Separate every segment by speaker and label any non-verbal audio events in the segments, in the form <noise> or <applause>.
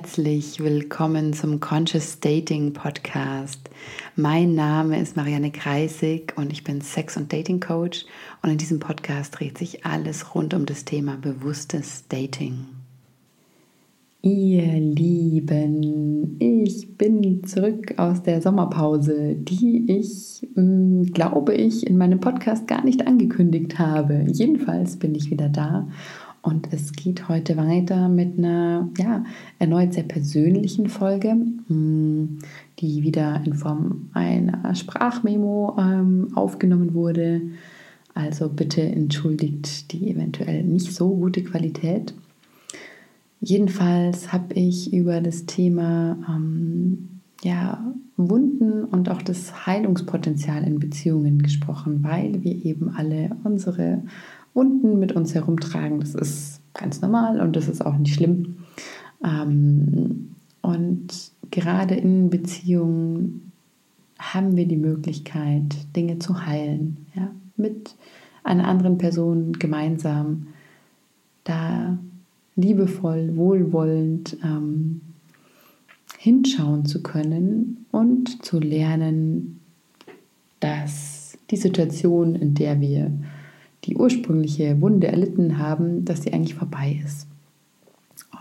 Speaker 1: herzlich willkommen zum Conscious Dating Podcast. Mein Name ist Marianne Kreisig und ich bin Sex- und Dating Coach und in diesem Podcast dreht sich alles rund um das Thema bewusstes Dating. Ihr Lieben, ich bin zurück aus der Sommerpause, die ich, hm, glaube ich, in meinem Podcast gar nicht angekündigt habe. Jedenfalls bin ich wieder da und es geht heute weiter mit einer, ja, erneut sehr persönlichen Folge, hm, die wieder in Form einer Sprachmemo ähm, aufgenommen wurde. Also bitte entschuldigt die eventuell nicht so gute Qualität. Jedenfalls habe ich über das Thema ähm, ja, Wunden und auch das Heilungspotenzial in Beziehungen gesprochen, weil wir eben alle unsere Wunden mit uns herumtragen. Das ist ganz normal und das ist auch nicht schlimm. Ähm, und gerade in Beziehungen haben wir die Möglichkeit, Dinge zu heilen, ja, mit einer anderen Person gemeinsam, da liebevoll, wohlwollend ähm, hinschauen zu können und zu lernen, dass die Situation, in der wir die ursprüngliche Wunde erlitten haben, dass sie eigentlich vorbei ist.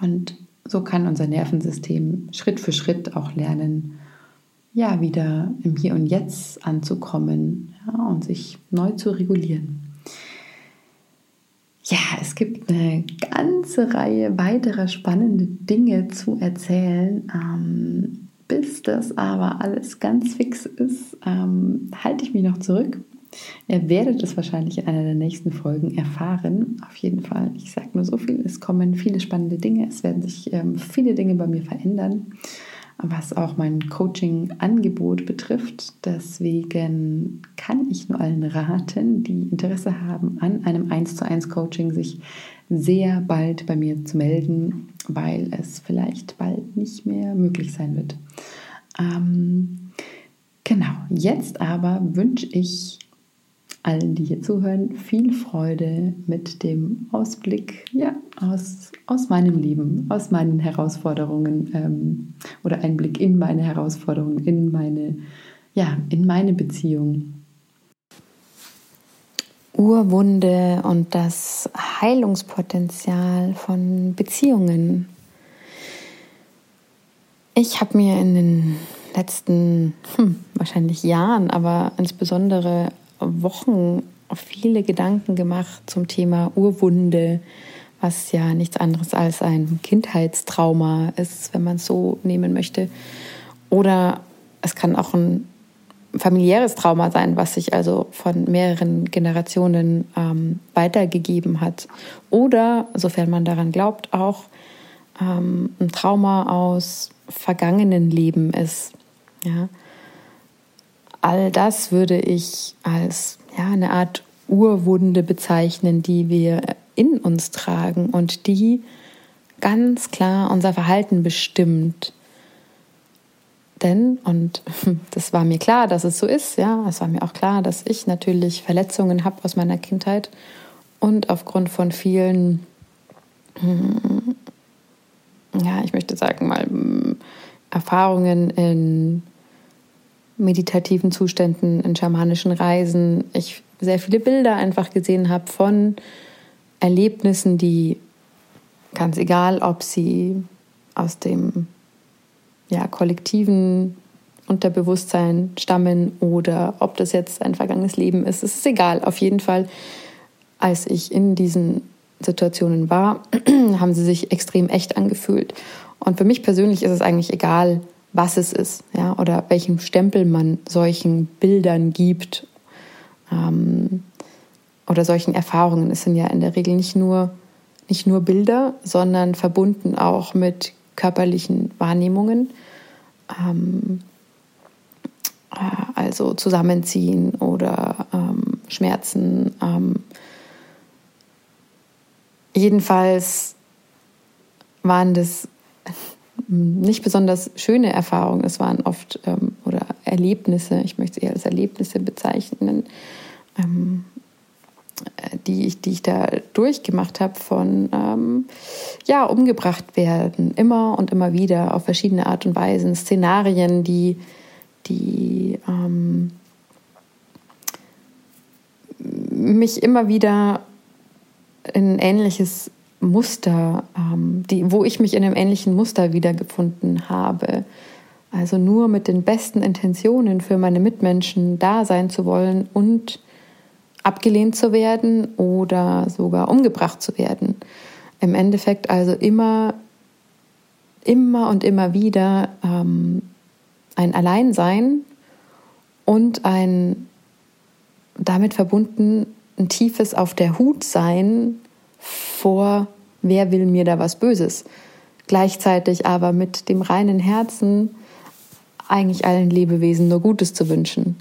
Speaker 1: Und so kann unser Nervensystem Schritt für Schritt auch lernen, ja, wieder im Hier und Jetzt anzukommen ja, und sich neu zu regulieren. Ja, es gibt eine ganze Reihe weiterer spannende Dinge zu erzählen. Ähm, bis das aber alles ganz fix ist, ähm, halte ich mich noch zurück Ihr werdet es wahrscheinlich in einer der nächsten Folgen erfahren. Auf jeden Fall. Ich sage nur so viel. Es kommen viele spannende Dinge. Es werden sich ähm, viele Dinge bei mir verändern, was auch mein Coaching-Angebot betrifft. Deswegen kann ich nur allen raten, die Interesse haben an einem 1 zu 1 Coaching, sich sehr bald bei mir zu melden, weil es vielleicht bald nicht mehr möglich sein wird. Ähm, genau, jetzt aber wünsche ich allen, die hier zuhören, viel Freude mit dem Ausblick ja, aus, aus meinem Leben, aus meinen Herausforderungen ähm, oder Einblick in meine Herausforderungen, in meine, ja, in meine Beziehung. Urwunde und das Heilungspotenzial von Beziehungen. Ich habe mir in den letzten hm, wahrscheinlich Jahren, aber insbesondere Wochen viele Gedanken gemacht zum Thema Urwunde, was ja nichts anderes als ein Kindheitstrauma ist, wenn man es so nehmen möchte. Oder es kann auch ein familiäres Trauma sein, was sich also von mehreren Generationen ähm, weitergegeben hat. Oder, sofern man daran glaubt, auch ähm, ein Trauma aus vergangenen Leben ist. Ja all das würde ich als ja, eine Art Urwunde bezeichnen, die wir in uns tragen und die ganz klar unser Verhalten bestimmt. Denn, und <laughs> das war mir klar, dass es so ist, ja, es war mir auch klar, dass ich natürlich Verletzungen habe aus meiner Kindheit und aufgrund von vielen, hm, ja, ich möchte sagen mal, hm, Erfahrungen in meditativen Zuständen, in schamanischen Reisen, ich sehr viele Bilder einfach gesehen habe von Erlebnissen, die ganz egal, ob sie aus dem ja, kollektiven Unterbewusstsein stammen oder ob das jetzt ein vergangenes Leben ist, es ist egal. Auf jeden Fall, als ich in diesen Situationen war, <clears throat> haben sie sich extrem echt angefühlt. Und für mich persönlich ist es eigentlich egal, was es ist, ja, oder welchen Stempel man solchen Bildern gibt ähm, oder solchen Erfahrungen. Es sind ja in der Regel nicht nur, nicht nur Bilder, sondern verbunden auch mit körperlichen Wahrnehmungen. Ähm, äh, also Zusammenziehen oder ähm, Schmerzen. Ähm, jedenfalls waren das nicht besonders schöne Erfahrungen. Es waren oft ähm, oder Erlebnisse, ich möchte sie eher als Erlebnisse bezeichnen, ähm, die ich, die ich da durchgemacht habe, von ähm, ja, umgebracht werden, immer und immer wieder auf verschiedene Art und Weisen, Szenarien, die, die ähm, mich immer wieder in ein ähnliches Muster, ähm, die, wo ich mich in einem ähnlichen Muster wiedergefunden habe. Also nur mit den besten Intentionen für meine Mitmenschen da sein zu wollen und abgelehnt zu werden oder sogar umgebracht zu werden. Im Endeffekt also immer, immer und immer wieder ähm, ein Alleinsein und ein damit verbunden ein tiefes Auf der Hut sein vor, wer will mir da was Böses. Gleichzeitig aber mit dem reinen Herzen eigentlich allen Lebewesen nur Gutes zu wünschen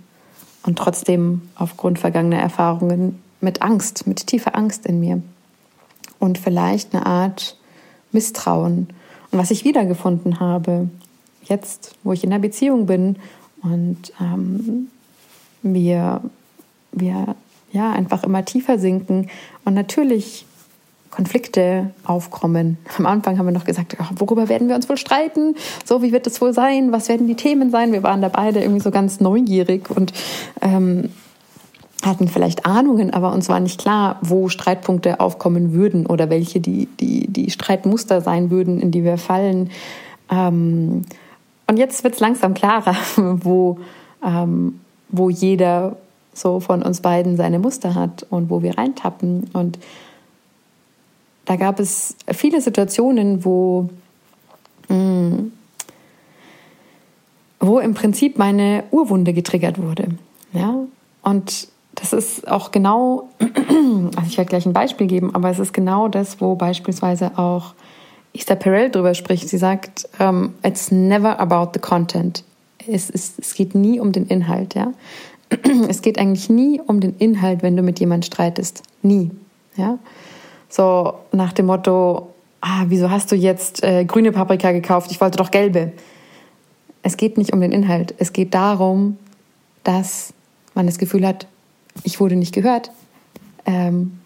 Speaker 1: und trotzdem aufgrund vergangener Erfahrungen mit Angst, mit tiefer Angst in mir und vielleicht eine Art Misstrauen. Und was ich wiedergefunden habe, jetzt, wo ich in einer Beziehung bin und ähm, wir, wir ja einfach immer tiefer sinken und natürlich Konflikte aufkommen. Am Anfang haben wir noch gesagt, worüber werden wir uns wohl streiten? So, wie wird es wohl sein? Was werden die Themen sein? Wir waren da beide irgendwie so ganz neugierig und ähm, hatten vielleicht Ahnungen, aber uns war nicht klar, wo Streitpunkte aufkommen würden oder welche die, die, die Streitmuster sein würden, in die wir fallen. Ähm, und jetzt wird es langsam klarer, <laughs> wo, ähm, wo jeder so von uns beiden seine Muster hat und wo wir reintappen. Und da gab es viele Situationen, wo, mh, mm, wo im Prinzip meine Urwunde getriggert wurde. Ja? Und das ist auch genau, <clears throat> also ich werde gleich ein Beispiel geben, aber es ist genau das, wo beispielsweise auch Esther Perel drüber spricht. Sie sagt, um, ähm, it's never about the content. Es, ist, es geht nie um den Inhalt. Ja? <clears throat> Es geht eigentlich nie um den Inhalt, wenn du mit jemandem streitest. Nie. Ja? So nach dem Motto, ah, wieso hast du jetzt äh, grüne Paprika gekauft? Ich wollte doch gelbe. Es geht nicht um den Inhalt. Es geht darum, dass man das Gefühl hat, ich wurde nicht gehört. Ähm,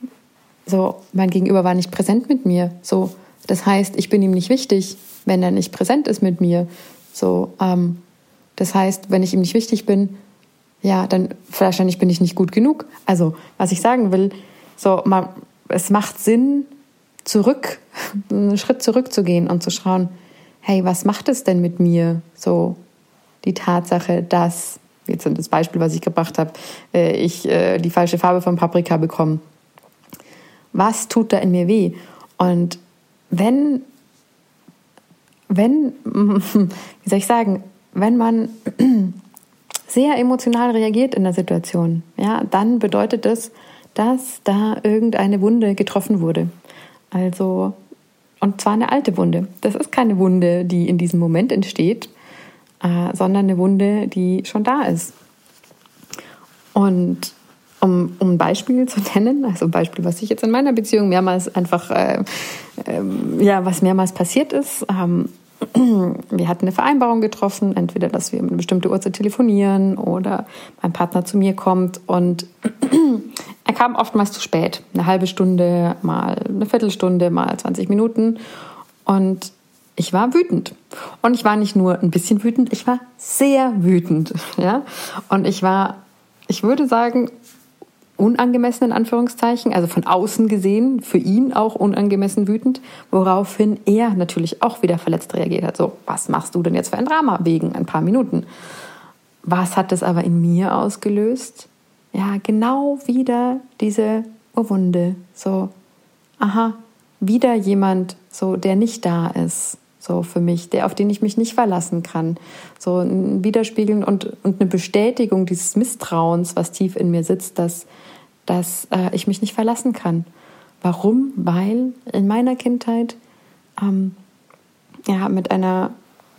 Speaker 1: so, mein Gegenüber war nicht präsent mit mir. So, das heißt, ich bin ihm nicht wichtig, wenn er nicht präsent ist mit mir. So, ähm, das heißt, wenn ich ihm nicht wichtig bin, ja, dann wahrscheinlich bin ich nicht gut genug. Also, was ich sagen will, so, man, es macht Sinn, zurück, <laughs> einen Schritt zurückzugehen und zu schauen, hey, was macht es denn mit mir? So die Tatsache, dass, jetzt das Beispiel, was ich gebracht habe, äh, ich äh, die falsche Farbe von Paprika bekomme. Was tut da in mir weh? Und wenn, wenn, <laughs> wie soll ich sagen, wenn man <clears throat> sehr emotional reagiert in der Situation, ja, dann bedeutet es, dass da irgendeine Wunde getroffen wurde. Also, und zwar eine alte Wunde. Das ist keine Wunde, die in diesem Moment entsteht, äh, sondern eine Wunde, die schon da ist. Und um, um ein Beispiel zu nennen, also ein Beispiel, was ich jetzt in meiner Beziehung mehrmals einfach, äh, äh, ja, was mehrmals passiert ist. Ähm, <clears throat> wir hatten eine Vereinbarung getroffen, entweder, dass wir um eine bestimmte Uhrzeit telefonieren oder mein Partner zu mir kommt und <clears throat> er kam oftmals zu spät. Eine halbe Stunde, mal eine Viertelstunde, mal 20 Minuten. Und ich war wütend. Und ich war nicht nur ein bisschen wütend, ich war sehr wütend. <laughs> Ja? Und ich war, ich würde sagen, unangemessen in Anführungszeichen, also von außen gesehen, für ihn auch unangemessen wütend, woraufhin er natürlich auch wieder verletzt reagiert hat. So, was machst du denn jetzt für ein Drama wegen ein paar Minuten? Was hat das aber in mir ausgelöst? Ja, genau wieder diese Wunde. So, aha, wieder jemand, so, der nicht da ist, so für mich, der, auf den ich mich nicht verlassen kann. So ein Widerspiegeln und, und eine Bestätigung dieses Misstrauens, was tief in mir sitzt, dass dass äh, ich mich nicht verlassen kann. Warum? Weil in meiner Kindheit ähm, ja, mit einer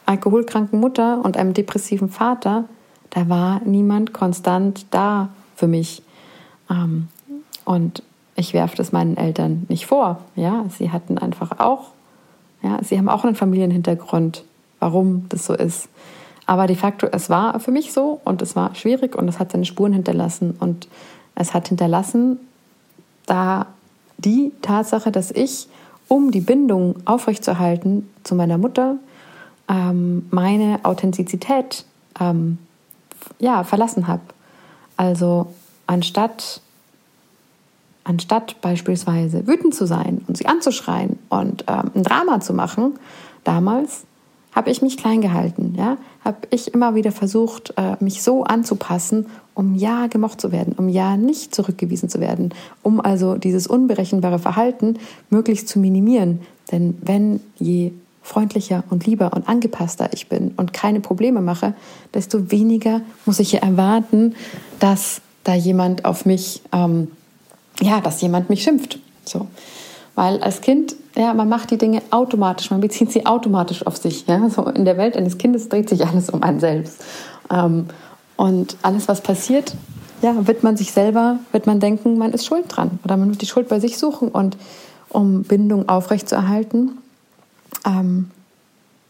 Speaker 1: alkoholkranken Mutter und einem depressiven Vater, da war niemand konstant da für mich. Ähm, und ich werfe das meinen Eltern nicht vor. Ja, sie hatten einfach auch, ja, sie haben auch einen Familienhintergrund, warum das so ist. Aber de facto, es war für mich so und es war schwierig und es hat seine Spuren hinterlassen. Und es hat hinterlassen, da die Tatsache, dass ich, um die Bindung aufrechtzuerhalten zu meiner Mutter, ähm, meine Authentizität ähm, ja, verlassen habe. Also anstatt, anstatt beispielsweise wütend zu sein und sie anzuschreien und ähm, ein Drama zu machen, damals habe ich mich klein gehalten, ja, habe ich immer wieder versucht, äh, mich so anzupassen, um ja gemocht zu werden, um ja nicht zurückgewiesen zu werden, um also dieses unberechenbare Verhalten möglichst zu minimieren. Denn wenn je freundlicher und lieber und angepasster ich bin und keine Probleme mache, desto weniger muss ich erwarten, dass da jemand auf mich, ähm, ja, dass jemand mich schimpft. So. Weil als Kind, ja, man macht die Dinge automatisch, man bezieht sie automatisch auf sich. Ja? So in der Welt eines Kindes dreht sich alles um einen selbst. Ähm, und alles, was passiert, ja, wird man sich selber, wird man denken, man ist schuld dran. Oder man wird die Schuld bei sich suchen. Und um Bindung aufrechtzuerhalten, ähm,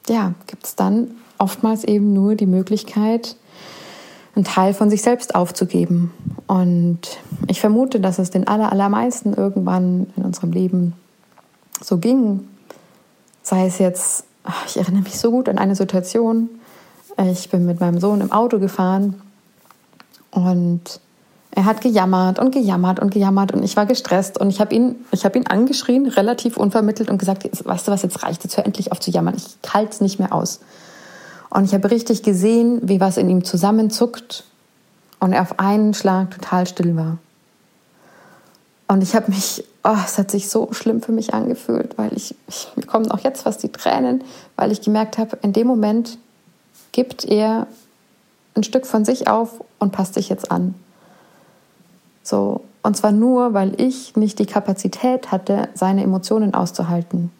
Speaker 1: ja, gibt es dann oftmals eben nur die Möglichkeit, einen Teil von sich selbst aufzugeben. Und ich vermute, dass es den allermeisten irgendwann in unserem Leben so ging. Sei es jetzt, ich erinnere mich so gut an eine Situation. Ich bin mit meinem Sohn im Auto gefahren und er hat gejammert und gejammert und gejammert und ich war gestresst und ich habe ihn, ich ihn angeschrien, relativ unvermittelt und gesagt, weißt du was, jetzt reicht, jetzt hör endlich auf zu jammern, ich halte es nicht mehr aus. Und ich habe richtig gesehen, wie was in ihm zusammenzuckt und er auf einen Schlag total still war. Und ich habe mich, oh, es hat sich so schlimm für mich angefühlt, weil ich, ich mir kommen auch jetzt fast die Tränen, weil ich gemerkt habe, in dem Moment gibt er ein Stück von sich auf und passt sich jetzt an. So, und zwar nur, weil ich nicht die Kapazität hatte, seine Emotionen auszuhalten.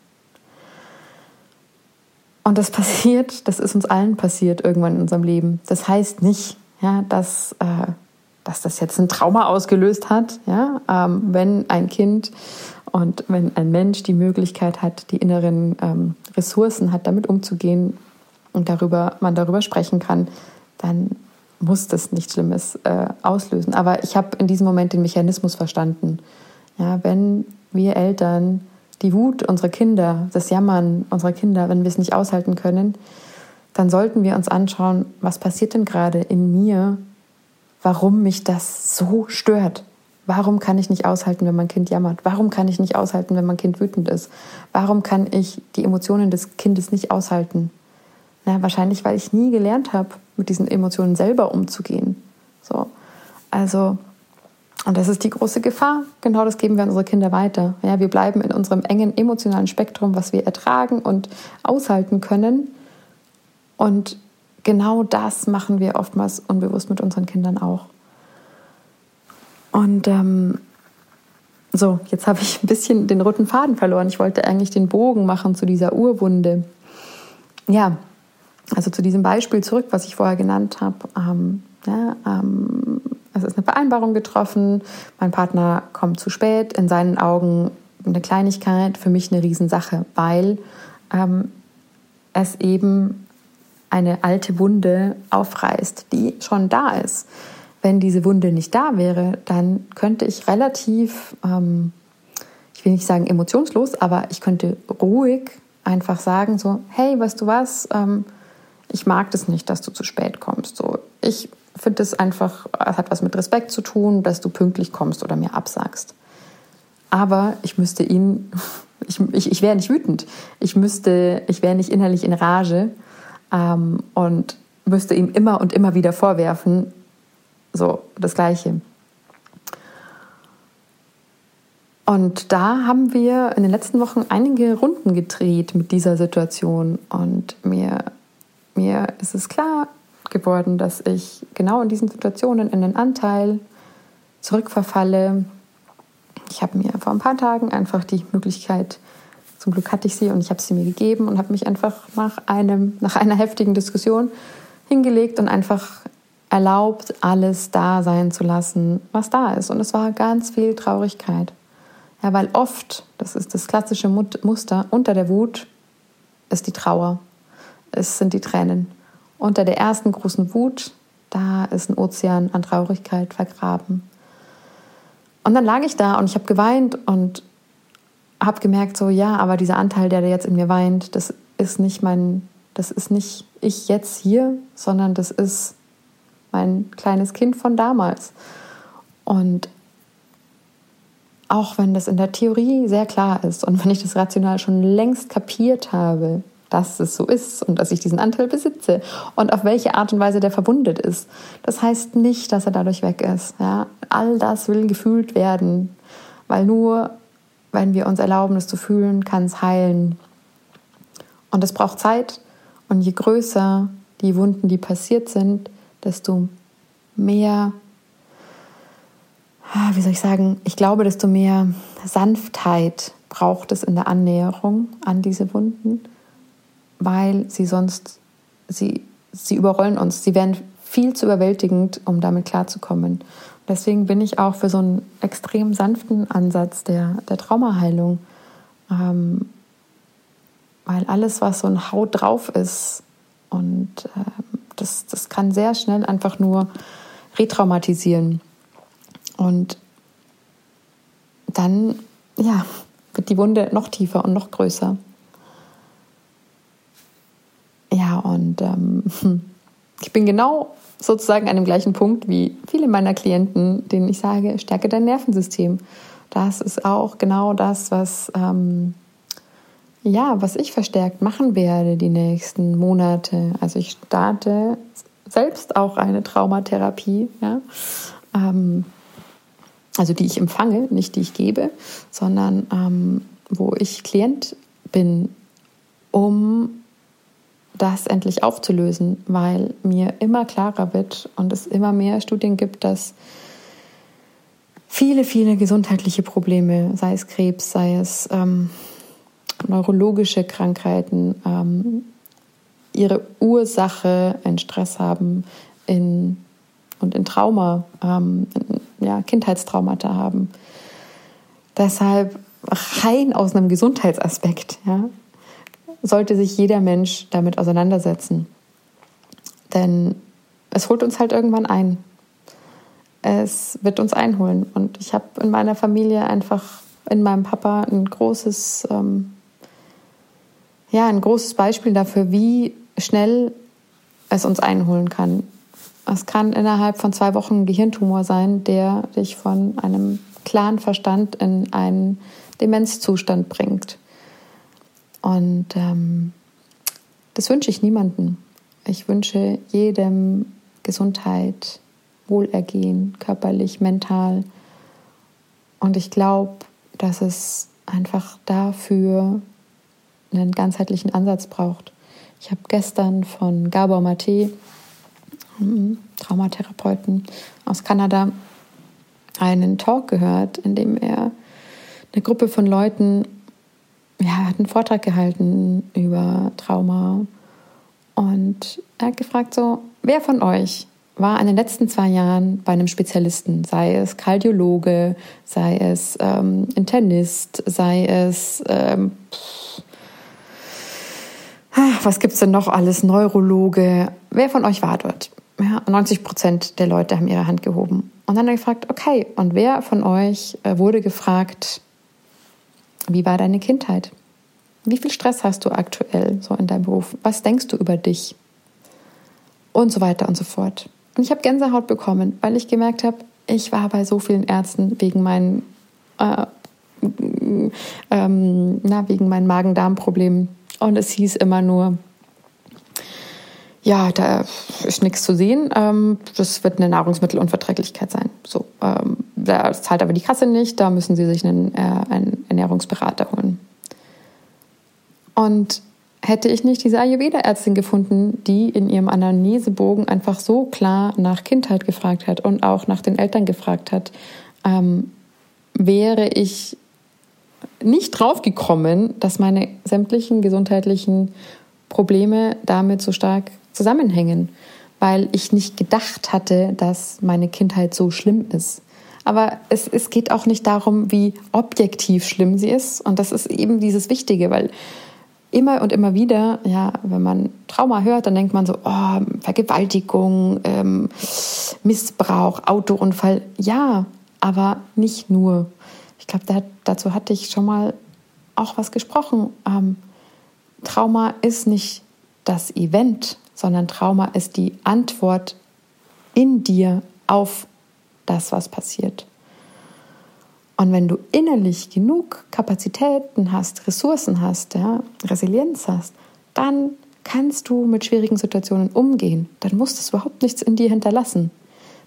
Speaker 1: Und das <laughs> passiert, das ist uns allen passiert irgendwann in unserem Leben. Das heißt nicht, ja, dass, äh, dass das jetzt ein Trauma ausgelöst hat, ja, ähm, wenn ein Kind und wenn ein Mensch die Möglichkeit hat, die inneren ähm, Ressourcen hat, damit umzugehen und darüber, man darüber sprechen kann, dann muss das nichts Schlimmes äh, auslösen. Aber ich habe in diesem Moment den Mechanismus verstanden. Ja, wenn wir Eltern die Wut unserer Kinder, das Jammern unserer Kinder, wenn wir es nicht aushalten können, dann sollten wir uns anschauen, was passiert denn gerade in mir, warum mich das so stört. Warum kann ich nicht aushalten, wenn mein Kind jammert? Warum kann ich nicht aushalten, wenn mein Kind wütend ist? Warum kann ich die Emotionen des Kindes nicht aushalten? Na, wahrscheinlich, weil ich nie gelernt habe, mit diesen Emotionen selber umzugehen. So. Also, und das ist die große Gefahr. Genau das geben wir an unsere Kinder weiter. Ja, wir bleiben in unserem engen emotionalen Spektrum, was wir ertragen und aushalten können. Und genau das machen wir oftmals unbewusst mit unseren Kindern auch. Und ähm, so, jetzt habe ich ein bisschen den roten Faden verloren. Ich wollte eigentlich den Bogen machen zu dieser Urwunde. Ja, also zu diesem Beispiel zurück, was ich vorher genannt habe. Ähm, ja, ähm, es ist eine Vereinbarung getroffen, mein Partner kommt zu spät, in seinen Augen eine Kleinigkeit, für mich eine Riesensache, weil ähm, es eben eine alte Wunde aufreißt, die schon da ist. Wenn diese Wunde nicht da wäre, dann könnte ich relativ, ähm, ich will nicht sagen emotionslos, aber ich könnte ruhig einfach sagen so, hey, weißt du was, ähm, ich mag das nicht, dass du zu spät kommst. So, ich finde es einfach, es hat was mit Respekt zu tun, dass du pünktlich kommst oder mir absagst. Aber ich müsste ihn, <laughs> ich, ich, ich wäre nicht wütend. Ich müsste, ich wäre nicht innerlich in Rage ähm, und müsste ihm immer und immer wieder vorwerfen, so das Gleiche. Und da haben wir in den letzten Wochen einige Runden gedreht mit dieser Situation und mir mir ist es klar geworden, dass ich genau in diesen Situationen in den Anteil zurückverfalle. Ich habe mir vor ein paar Tagen einfach die Möglichkeit, zum Glück hatte ich sie und ich habe sie mir gegeben und habe mich einfach nach, einem, nach einer heftigen Diskussion hingelegt und einfach erlaubt, alles da sein zu lassen, was da ist. Und es war ganz viel Traurigkeit. Ja, weil oft, das ist das klassische Muster, unter der Wut ist die Trauer es sind die Tränen. Unter der ersten großen Wut, da ist ein Ozean an Traurigkeit vergraben. Und dann lag ich da und ich habe geweint und habe gemerkt, so ja, aber dieser Anteil, der jetzt in mir weint, das ist nicht mein, das ist nicht ich jetzt hier, sondern das ist mein kleines Kind von damals. Und auch wenn das in der Theorie sehr klar ist und wenn ich das rational schon längst kapiert habe, dass es so ist und dass ich diesen Anteil besitze und auf welche Art und Weise der verwundet ist. Das heißt nicht, dass er dadurch weg ist. Ja? All das will gefühlt werden, weil nur wenn wir uns erlauben, es zu fühlen, kann es heilen. Und es braucht Zeit und je größer die Wunden, die passiert sind, desto mehr Ah, wie soll ich sagen, ich glaube, desto mehr Sanftheit braucht es in der Annäherung an diese Wunden, weil sie sonst, sie, sie überrollen uns, sie werden viel zu überwältigend, um damit klarzukommen. Deswegen bin ich auch für so einen extrem sanften Ansatz der, der Traumaheilung, ähm, weil alles, was so ein Haut drauf ist, und äh, das, das kann sehr schnell einfach nur retraumatisieren. Und dann, ja, wird die Wunde noch tiefer und noch größer. Und ähm, <laughs> ich bin genau sozusagen an dem gleichen Punkt wie viele meiner Klienten, denen ich sage, stärke dein Nervensystem. Das ist auch genau das, was, ähm, ja, was ich verstärkt machen werde die nächsten Monate. Also ich starte selbst auch eine Traumatherapie. Ja? Ähm, also die ich empfange, nicht die ich gebe, sondern ähm, wo ich Klient bin, um das endlich aufzulösen, weil mir immer klarer wird und es immer mehr Studien gibt, dass viele, viele gesundheitliche Probleme, sei es Krebs, sei es ähm, neurologische Krankheiten, ähm, ihre Ursache in Stress haben in, und in Trauma, ähm, in ja, Kindheitstraumata haben. Deshalb rein aus einem Gesundheitsaspekt ja, sollte sich jeder Mensch damit auseinandersetzen. Denn es holt uns halt irgendwann ein. Es wird uns einholen. Und ich habe in meiner Familie einfach, in meinem Papa, ein großes, ähm, ja, ein großes Beispiel dafür, wie schnell es uns einholen kann. Es kann innerhalb von zwei Wochen ein Gehirntumor sein, der dich von einem klaren Verstand in einen Demenzzustand bringt. Und ähm, das wünsche ich niemandem. Ich wünsche jedem Gesundheit, Wohlergehen, körperlich, mental. Und ich glaube, dass es einfach dafür einen ganzheitlichen Ansatz braucht. Ich habe gestern von Gabor Mate Traumatherapeuten aus Kanada einen Talk gehört, in dem er eine Gruppe von Leuten, ja, hat einen Vortrag gehalten über Trauma und er hat gefragt so, wer von euch war in den letzten zwei Jahren bei einem Spezialisten, sei es Kardiologe, sei es ähm, Internist, sei es ähm, was gibt es denn noch alles, Neurologe, wer von euch war dort? ja, 90 Prozent der Leute haben ihre Hand gehoben. Und dann hat er gefragt, okay, und wer von euch äh, wurde gefragt, wie war deine Kindheit? Wie viel Stress hast du aktuell so in deinem Beruf? Was denkst du über dich? Und so weiter und so fort. Und ich habe Gänsehaut bekommen, weil ich gemerkt habe, ich war bei so vielen Ärzten wegen meinen, äh, ähm, na, wegen meinen Magen-Darm-Problemen. Und es hieß immer nur, ja, da ist nichts zu sehen. Ähm, das wird eine Nahrungsmittelunverträglichkeit sein. So, ähm, da zahlt aber die Kasse nicht, da müssen Sie sich einen, äh, einen Ernährungsberater holen. Und hätte ich nicht diese Ayurveda-Ärztin gefunden, die in ihrem Anamnesebogen einfach so klar nach Kindheit gefragt hat und auch nach den Eltern gefragt hat, ähm, wäre ich nicht draufgekommen, dass meine sämtlichen gesundheitlichen Probleme damit so stark zusammenhängen, weil ich nicht gedacht hatte, dass meine Kindheit so schlimm ist. Aber es, es geht auch nicht darum, wie objektiv schlimm sie ist. Und das ist eben dieses Wichtige, weil immer und immer wieder, ja, wenn man Trauma hört, dann denkt man so, oh, Vergewaltigung, ähm, Missbrauch, Autounfall. Ja, aber nicht nur. Ich glaube, da, dazu hatte ich schon mal auch was gesprochen. Ähm, Trauma ist nicht das Event, sondern Trauma ist die Antwort in dir auf das, was passiert. Und wenn du innerlich genug Kapazitäten hast, Ressourcen hast, ja, Resilienz hast, dann kannst du mit schwierigen Situationen umgehen. Dann muss das überhaupt nichts in dir hinterlassen.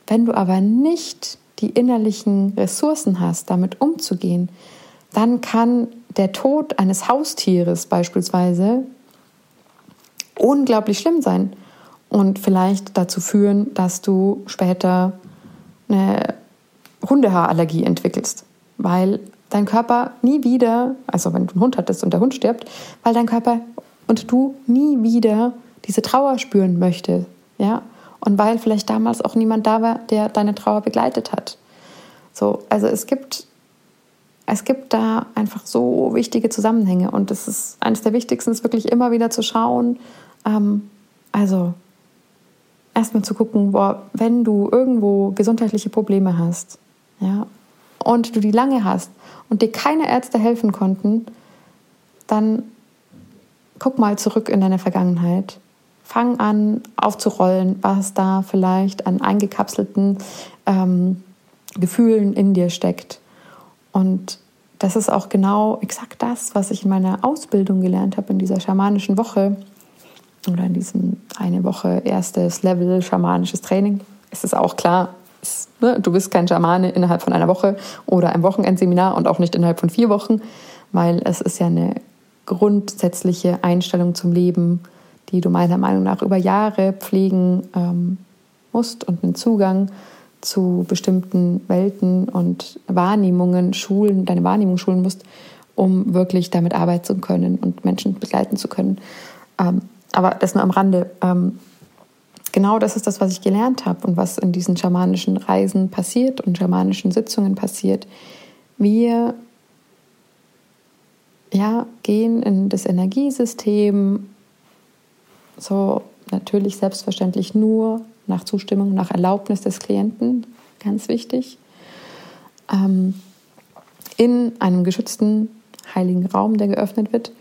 Speaker 1: Wenn du aber nicht die innerlichen Ressourcen hast, damit umzugehen, dann kann der Tod eines Haustieres beispielsweise unglaublich schlimm sein und vielleicht dazu führen, dass du später eine Hundehaarallergie entwickelst, weil dein Körper nie wieder, also wenn du einen Hund hattest und der Hund stirbt, weil dein Körper und du nie wieder diese Trauer spüren möchtest, ja, und weil vielleicht damals auch niemand da war, der deine Trauer begleitet hat. So, also es gibt es gibt da einfach so wichtige Zusammenhänge und es ist eines der wichtigsten, ist wirklich immer wieder zu schauen. Ähm, also erstmal zu gucken, boah, wenn du irgendwo gesundheitliche Probleme hast, ja, und du die lange hast und dir keine Ärzte helfen konnten, dann guck mal zurück in deine Vergangenheit. Fang an aufzurollen, was da vielleicht an eingekapselten ähm, Gefühlen in dir steckt. Und das ist auch genau exakt das, was ich in meiner Ausbildung gelernt habe, in dieser schamanischen Woche oder in diesem eine Woche erstes Level schamanisches Training. Es ist auch klar, es, ne, du bist kein Schamane innerhalb von einer Woche oder einem Wochenendseminar und auch nicht innerhalb von vier Wochen, weil es ist ja eine grundsätzliche Einstellung zum Leben, die du meiner Meinung nach über Jahre pflegen ähm, musst und einen Zugang zu bestimmten Welten und Wahrnehmungen schulen, deine Wahrnehmung schulen musst, um wirklich damit arbeiten zu können und Menschen begleiten zu können. Ähm, aber das nur am Rande. Ähm, genau das ist das, was ich gelernt habe und was in diesen schamanischen Reisen passiert und schamanischen Sitzungen passiert. Wir ja, gehen in das Energiesystem so natürlich selbstverständlich nur nach Zustimmung, nach Erlaubnis des Klienten, ganz wichtig, ähm, in einem geschützten heiligen Raum, der geöffnet wird.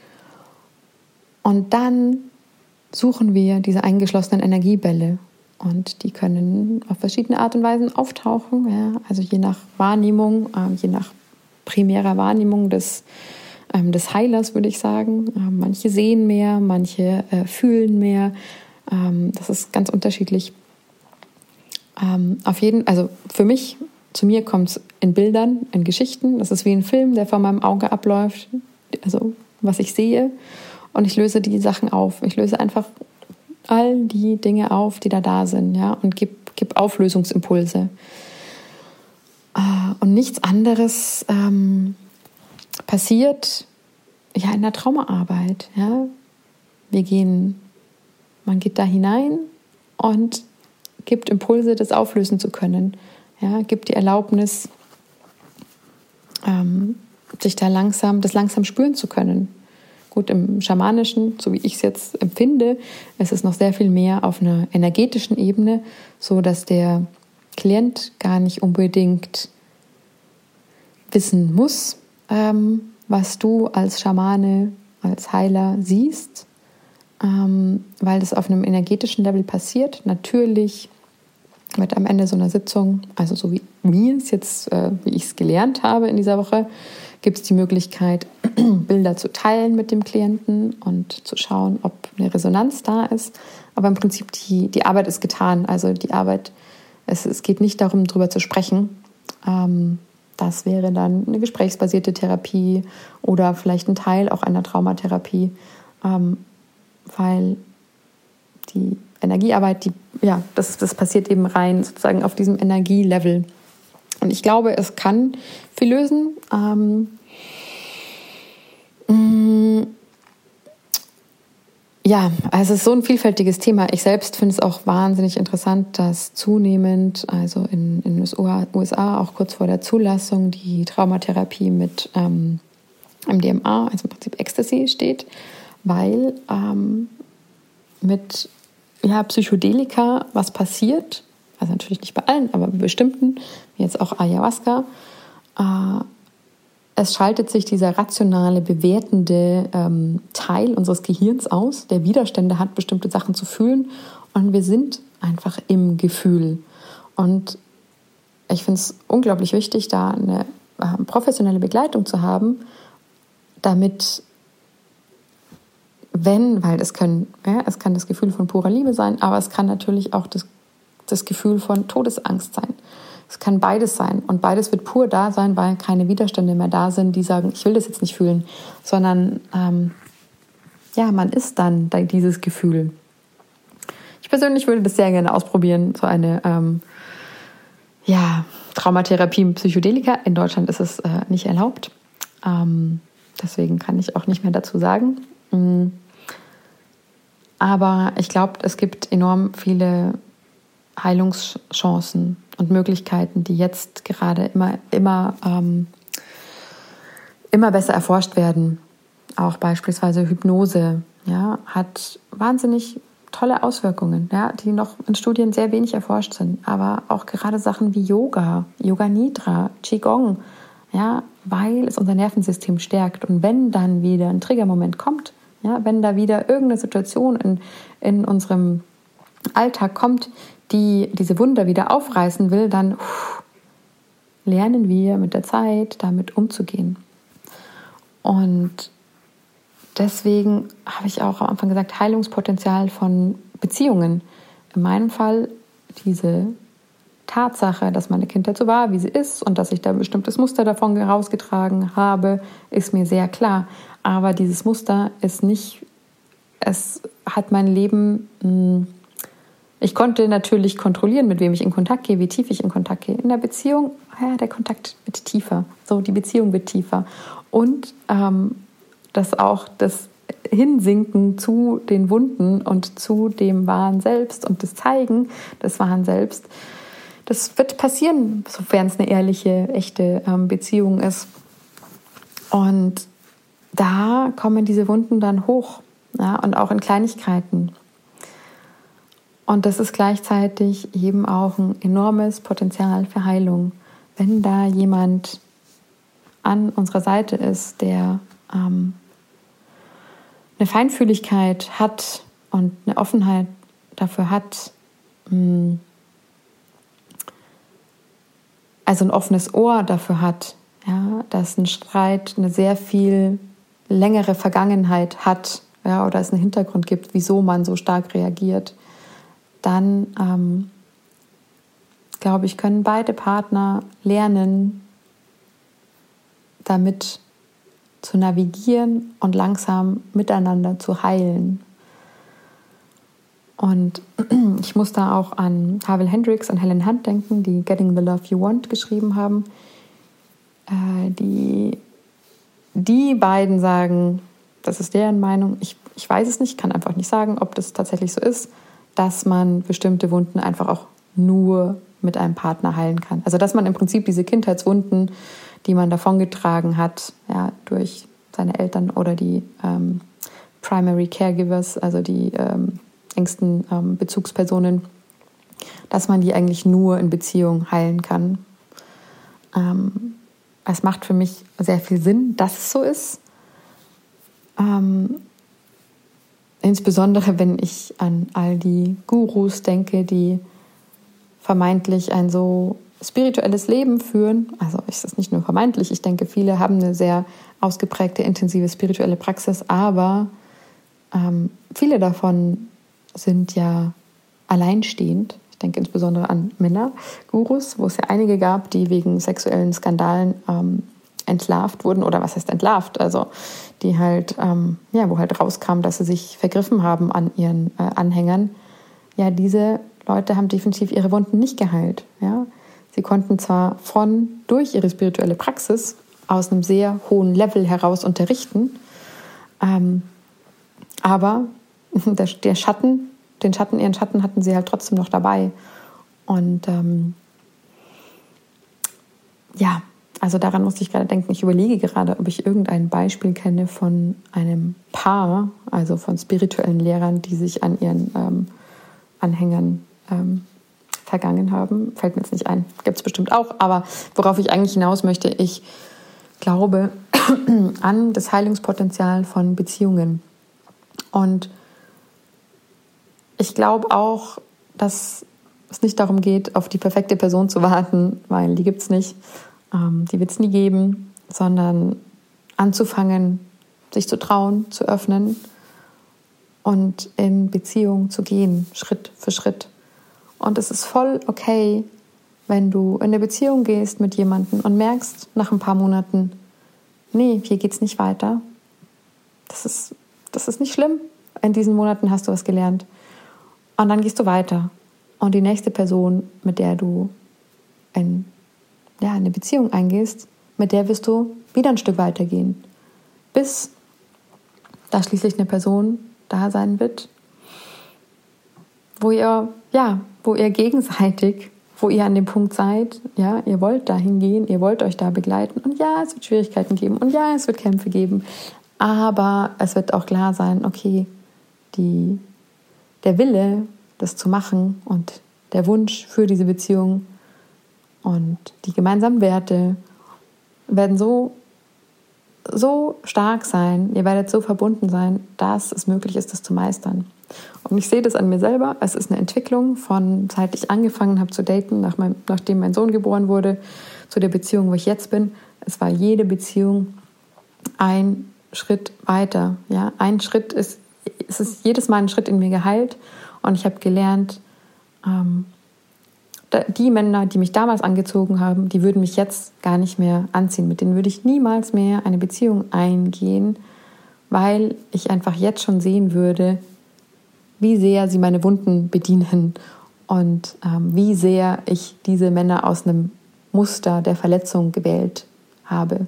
Speaker 1: Und dann suchen wir diese eingeschlossenen Energiebälle. Und die können auf verschiedene Art und Weisen auftauchen, ja, also je nach Wahrnehmung, äh, je nach primärer Wahrnehmung des, ähm, des Heilers, würde ich sagen. Äh, manche sehen mehr, manche äh, fühlen mehr. Ähm, das ist ganz unterschiedlich. Ähm, auf jeden, also für mich, zu mir kommt es in Bildern, in Geschichten. Das ist wie ein Film, der vor meinem Auge abläuft. Also was ich sehe. Und ich löse die Sachen auf. Ich löse einfach all die Dinge auf, die da da sind, ja, und gib, gib Auflösungsimpulse. Äh, und nichts anderes ähm, passiert ja in der Traumaarbeit. Ja. Wir gehen, man geht da hinein und gibt Impulse, das auflösen zu können. Ja, gibt die Erlaubnis, ähm, sich da langsam, das langsam spüren zu können. Gut, im Schamanischen, so wie ich es jetzt empfinde, ist es noch sehr viel mehr auf einer energetischen Ebene, so dass der Klient gar nicht unbedingt wissen muss, ähm, was du als Schamane, als Heiler siehst, ähm, weil das auf einem energetischen Level passiert. Natürlich wird am Ende so einer Sitzung, also so wie mir es jetzt, äh, wie ich es gelernt habe in dieser Woche, gibt es die Möglichkeit, <clears throat> Bilder zu teilen mit dem Klienten und zu schauen, ob eine Resonanz da ist. Aber im Prinzip die, die Arbeit ist getan. Also die Arbeit, es, es geht nicht darum, darüber zu sprechen. Ähm, das wäre dann eine gesprächsbasierte Therapie oder vielleicht ein Teil auch einer Traumatherapie, ähm, weil die Energiearbeit, die, ja, das, das passiert eben rein sozusagen auf diesem Energielevel. Und ich glaube, es kann viel lösen. Ähm, mm, ja, also es ist so ein vielfältiges Thema. Ich selbst finde es auch wahnsinnig interessant, dass zunehmend, also in, den USA auch kurz vor der Zulassung, die Traumatherapie mit ähm, MDMA, also im Prinzip Ecstasy, steht, weil ähm, mit ja, Psychedelika was passiert, also natürlich nicht bei allen, aber bei bestimmten, wie jetzt auch Ayahuasca, äh, es schaltet sich dieser rationale, bewertende ähm, Teil unseres Gehirns aus, der Widerstände hat, bestimmte Sachen zu fühlen. Und wir sind einfach im Gefühl. Und ich finde es unglaublich wichtig, da eine äh, professionelle Begleitung zu haben, damit, wenn, weil es können, ja, es kann das Gefühl von purer Liebe sein, aber es kann natürlich auch das, das Gefühl von Todesangst sein. Es kann beides sein. Und beides wird pur da sein, weil keine Widerstände mehr da sind, die sagen, ich will das jetzt nicht fühlen, sondern ähm, ja, man ist dann dieses Gefühl. Ich persönlich würde das sehr gerne ausprobieren, so eine ähm, ja, Traumatherapie mit Psychedelika. In Deutschland ist es äh, nicht erlaubt. Ähm, deswegen kann ich auch nicht mehr dazu sagen. Mm. Aber ich glaube, es gibt enorm viele Heilungschancen und Möglichkeiten, die jetzt gerade immer, immer, ähm, immer besser erforscht werden. Auch beispielsweise Hypnose ja, hat wahnsinnig tolle Auswirkungen, ja, die noch in Studien sehr wenig erforscht sind. Aber auch gerade Sachen wie Yoga, Yoga Nidra, Qigong, ja, weil es unser Nervensystem stärkt. Und wenn dann wieder ein Triggermoment kommt, ja, wenn da wieder irgendeine Situation in, in unserem Alltag kommt, die diese Wunder wieder aufreißen will, dann uff, lernen wir mit der Zeit damit umzugehen. Und deswegen habe ich auch am Anfang gesagt, Heilungspotenzial von Beziehungen. In meinem Fall diese Tatsache, dass meine Kindheit so war, wie sie ist und dass ich da ein bestimmtes Muster davon herausgetragen habe, ist mir sehr klar. Aber dieses Muster ist nicht, es hat mein Leben hm, ich konnte natürlich kontrollieren, mit wem ich in Kontakt gehe, wie tief ich in Kontakt gehe. In der Beziehung, ja, der Kontakt wird tiefer. So, die Beziehung wird tiefer. Und ähm, dass auch das Hinsinken zu den Wunden und zu dem wahren Selbst und das Zeigen des wahren Selbst, das wird passieren, sofern es eine ehrliche, echte ähm, Beziehung ist. Und da kommen diese Wunden dann hoch. Ja, und auch in Kleinigkeiten. Und das ist gleichzeitig eben auch ein enormes Potenzial für Heilung. Wenn da jemand an unserer Seite ist, der ähm, eine Feinfühligkeit hat und eine Offenheit dafür hat, mh, hm, also ein offenes Ohr dafür hat, ja, dass ein Streit eine sehr viel längere Vergangenheit hat, ja, oder es einen Hintergrund gibt, wieso man so stark reagiert, dann ähm, glaube ich, können beide Partner lernen, damit zu navigieren und langsam miteinander zu heilen. Und <clears throat> ich muss da auch an Havel Hendricks und Helen Hunt denken, die Getting the Love You Want geschrieben haben. Äh, die, die beiden sagen, das ist deren Meinung, ich, ich weiß es nicht, kann einfach nicht sagen, ob das tatsächlich so ist, dass man bestimmte Wunden einfach auch nur mit einem Partner heilen kann. Also dass man im Prinzip diese Kindheitswunden, die man davongetragen hat, ja, durch seine Eltern oder die ähm, Primary Caregivers, also die ähm, engsten ähm, Bezugspersonen, dass man die eigentlich nur in Beziehung heilen kann. Ähm, es macht für mich sehr viel Sinn, dass es so ist. Insbesondere wenn ich an all die Gurus denke, die vermeintlich ein so spirituelles Leben führen. Also ist das nicht nur vermeintlich, ich denke, viele haben eine sehr ausgeprägte, intensive spirituelle Praxis, aber ähm, viele davon sind ja alleinstehend. Ich denke insbesondere an Männer-Gurus, wo es ja einige gab, die wegen sexuellen Skandalen ähm, entlarvt wurden oder was heißt entlarvt, also die halt, ähm, ja, wo halt rauskam, dass sie sich vergriffen haben an ihren äh, Anhängern. Ja, diese Leute haben definitiv ihre Wunden nicht geheilt. Ja, sie konnten zwar von durch ihre spirituelle Praxis aus einem sehr hohen Level heraus unterrichten, ähm, aber <laughs> der, der, Schatten, den Schatten, ihren Schatten hatten sie halt trotzdem noch dabei. Und ähm, ja, also daran musste ich gerade denken. Ich überlege gerade, ob ich irgendein Beispiel kenne von einem Paar, also von spirituellen Lehrern, die sich an ihren ähm, Anhängern ähm, vergangen haben. Fällt mir jetzt nicht ein, gibt es bestimmt auch. Aber worauf ich eigentlich hinaus möchte, ich glaube <clears throat> an das Heilungspotenzial von Beziehungen. Und ich glaube auch, dass es nicht darum geht, auf die perfekte Person zu warten, weil die gibt es nicht, ähm, die wird es nie geben, sondern anzufangen, sich zu trauen, zu öffnen und in Beziehung zu gehen, Schritt für Schritt. Und es ist voll okay, wenn du in eine Beziehung gehst mit jemandem und merkst nach ein paar Monaten, nee, hier geht's nicht weiter. Das ist, das ist nicht schlimm. In diesen Monaten hast du was gelernt. Und dann gehst du weiter. Und die nächste Person, mit der du in, ja, eine Beziehung eingehst, mit der wirst du wieder ein Stück weitergehen. Bis da schließlich eine Person da sein wird, wo ihr, ja, wo ihr gegenseitig, wo ihr an dem Punkt seid, ja, ihr wollt dahin gehen, ihr wollt euch da begleiten und ja, es wird Schwierigkeiten geben und ja, es wird Kämpfe geben, aber es wird auch klar sein, okay, die, der Wille, das zu machen und der Wunsch für diese Beziehung und die gemeinsamen Werte werden so so stark sein, ihr werdet so verbunden sein, dass es möglich ist, das zu meistern. Und ich sehe das an mir selber. Es ist eine Entwicklung von, seit ich angefangen habe zu daten, nach meinem, nachdem mein Sohn geboren wurde, zu der Beziehung, wo ich jetzt bin. Es war jede Beziehung ein Schritt weiter. Ja, ein Schritt ist, es ist jedes Mal ein Schritt in mir geheilt und ich habe gelernt, ähm, die Männer, die mich damals angezogen haben, die würden mich jetzt gar nicht mehr anziehen. Mit denen würde ich niemals mehr eine Beziehung eingehen, weil ich einfach jetzt schon sehen würde, wie sehr sie meine Wunden bedienen und ähm, wie sehr ich diese Männer aus einem Muster der Verletzung gewählt habe.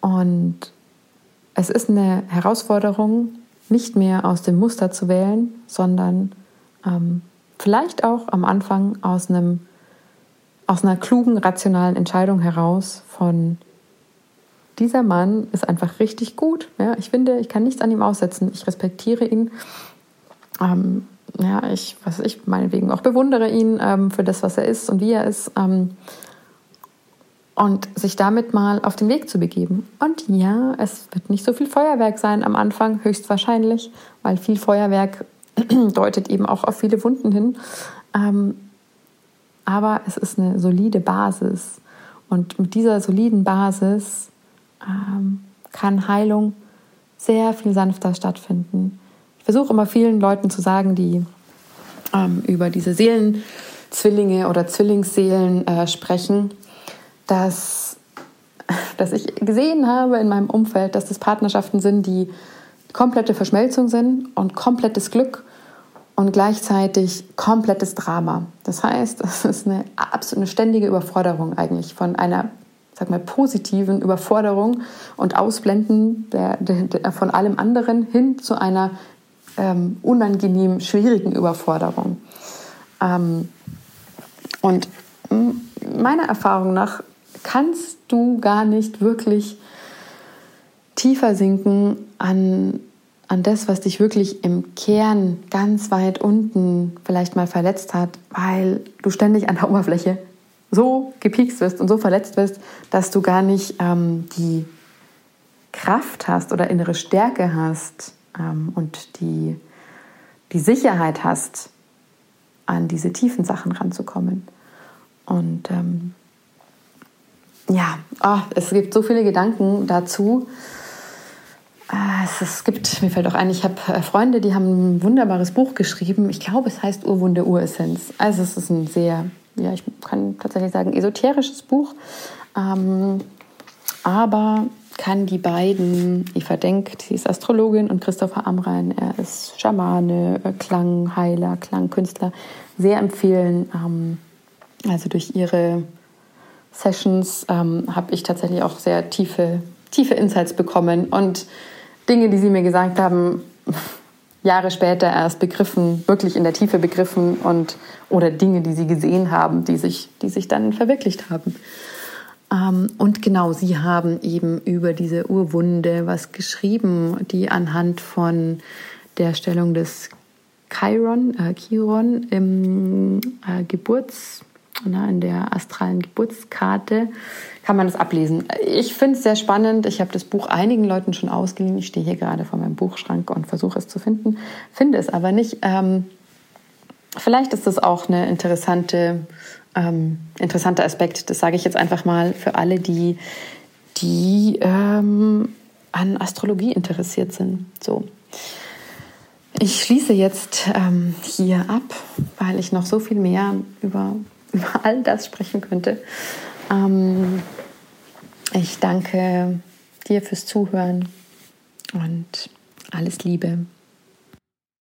Speaker 1: Und es ist eine Herausforderung, nicht mehr aus dem Muster zu wählen, sondern ähm, vielleicht auch am Anfang aus einem aus einer klugen, rationalen Entscheidung heraus von dieser Mann ist einfach richtig gut. Ja, ich finde, ich kann nichts an ihm aussetzen. Ich respektiere ihn. Ähm, ja, ich, was ich meinetwegen auch bewundere ihn ähm, für das, was er ist und wie er ist. Ähm, und sich damit mal auf den Weg zu begeben. Und ja, es wird nicht so viel Feuerwerk sein am Anfang, höchstwahrscheinlich, weil viel Feuerwerk <clears throat> deutet eben auch auf viele Wunden hin. Ähm, aber es ist eine solide Basis. Und mit dieser soliden Basis ähm, kann Heilung sehr viel sanfter stattfinden. Ich versuche immer vielen Leuten zu sagen, die ähm, über diese Seelenzwillinge oder Zwillingsseelen äh, sprechen, dass, <laughs> dass ich gesehen habe in meinem Umfeld, dass das Partnerschaften sind, die komplette Verschmelzung sind und komplettes Glück und gleichzeitig komplettes Drama. Das heißt, <laughs> es ist eine absolute ständige Überforderung eigentlich von einer, sag mal, positiven Überforderung und Ausblenden der, der, der von allem anderen hin zu einer ähm, unangenehm schwierigen Überforderung. Ähm, und meiner Erfahrung nach kannst du gar nicht wirklich tiefer sinken an an das, was dich wirklich im Kern ganz weit unten vielleicht mal verletzt hat, weil du ständig an der Oberfläche so gepiekst wirst und so verletzt wirst, dass du gar nicht ähm, die Kraft hast oder innere Stärke hast ähm, und die, die Sicherheit hast, an diese tiefen Sachen ranzukommen. Und ähm, ja, oh, es gibt so viele Gedanken dazu. Ah, es, gibt, mir fällt auch ein, ich habe äh, Freunde, die haben ein wunderbares Buch geschrieben. Ich glaube, es heißt Urwunde, Uressenz. Also es ist ein sehr, ja, ich kann tatsächlich sagen, esoterisches Buch. Ähm, aber kann die beiden, Eva Denk, sie ist Astrologin und Christopher Amrein, er ist Schamane, äh, Klangheiler, Klangkünstler, sehr empfehlen. Ähm, also durch ihre Sessions ähm, habe ich tatsächlich auch sehr tiefe, tiefe Insights bekommen und Dinge, die sie mir gesagt haben, Jahre später erst begriffen, wirklich in der Tiefe begriffen und oder Dinge, die sie gesehen haben, die sich, die sich dann verwirklicht haben. Ähm, und genau, sie haben eben über diese Urwunde was geschrieben, die anhand von der Stellung des Chiron, äh, Chiron im äh, Geburts, na, in der astralen Geburtskarte kann man das ablesen. Ich finde es sehr spannend. Ich habe das Buch einigen Leuten schon ausgeliehen. Ich stehe hier gerade vor meinem Buchschrank und versuche es zu finden, finde es aber nicht. Ähm, vielleicht ist das auch eine interessante, ähm, interessanter Aspekt. Das sage ich jetzt einfach mal für alle, die, die ähm, an Astrologie interessiert sind. So. Ich schließe jetzt ähm, hier ab, weil ich noch so viel mehr über, über all das sprechen könnte. Ähm, ich danke dir fürs Zuhören und alles Liebe.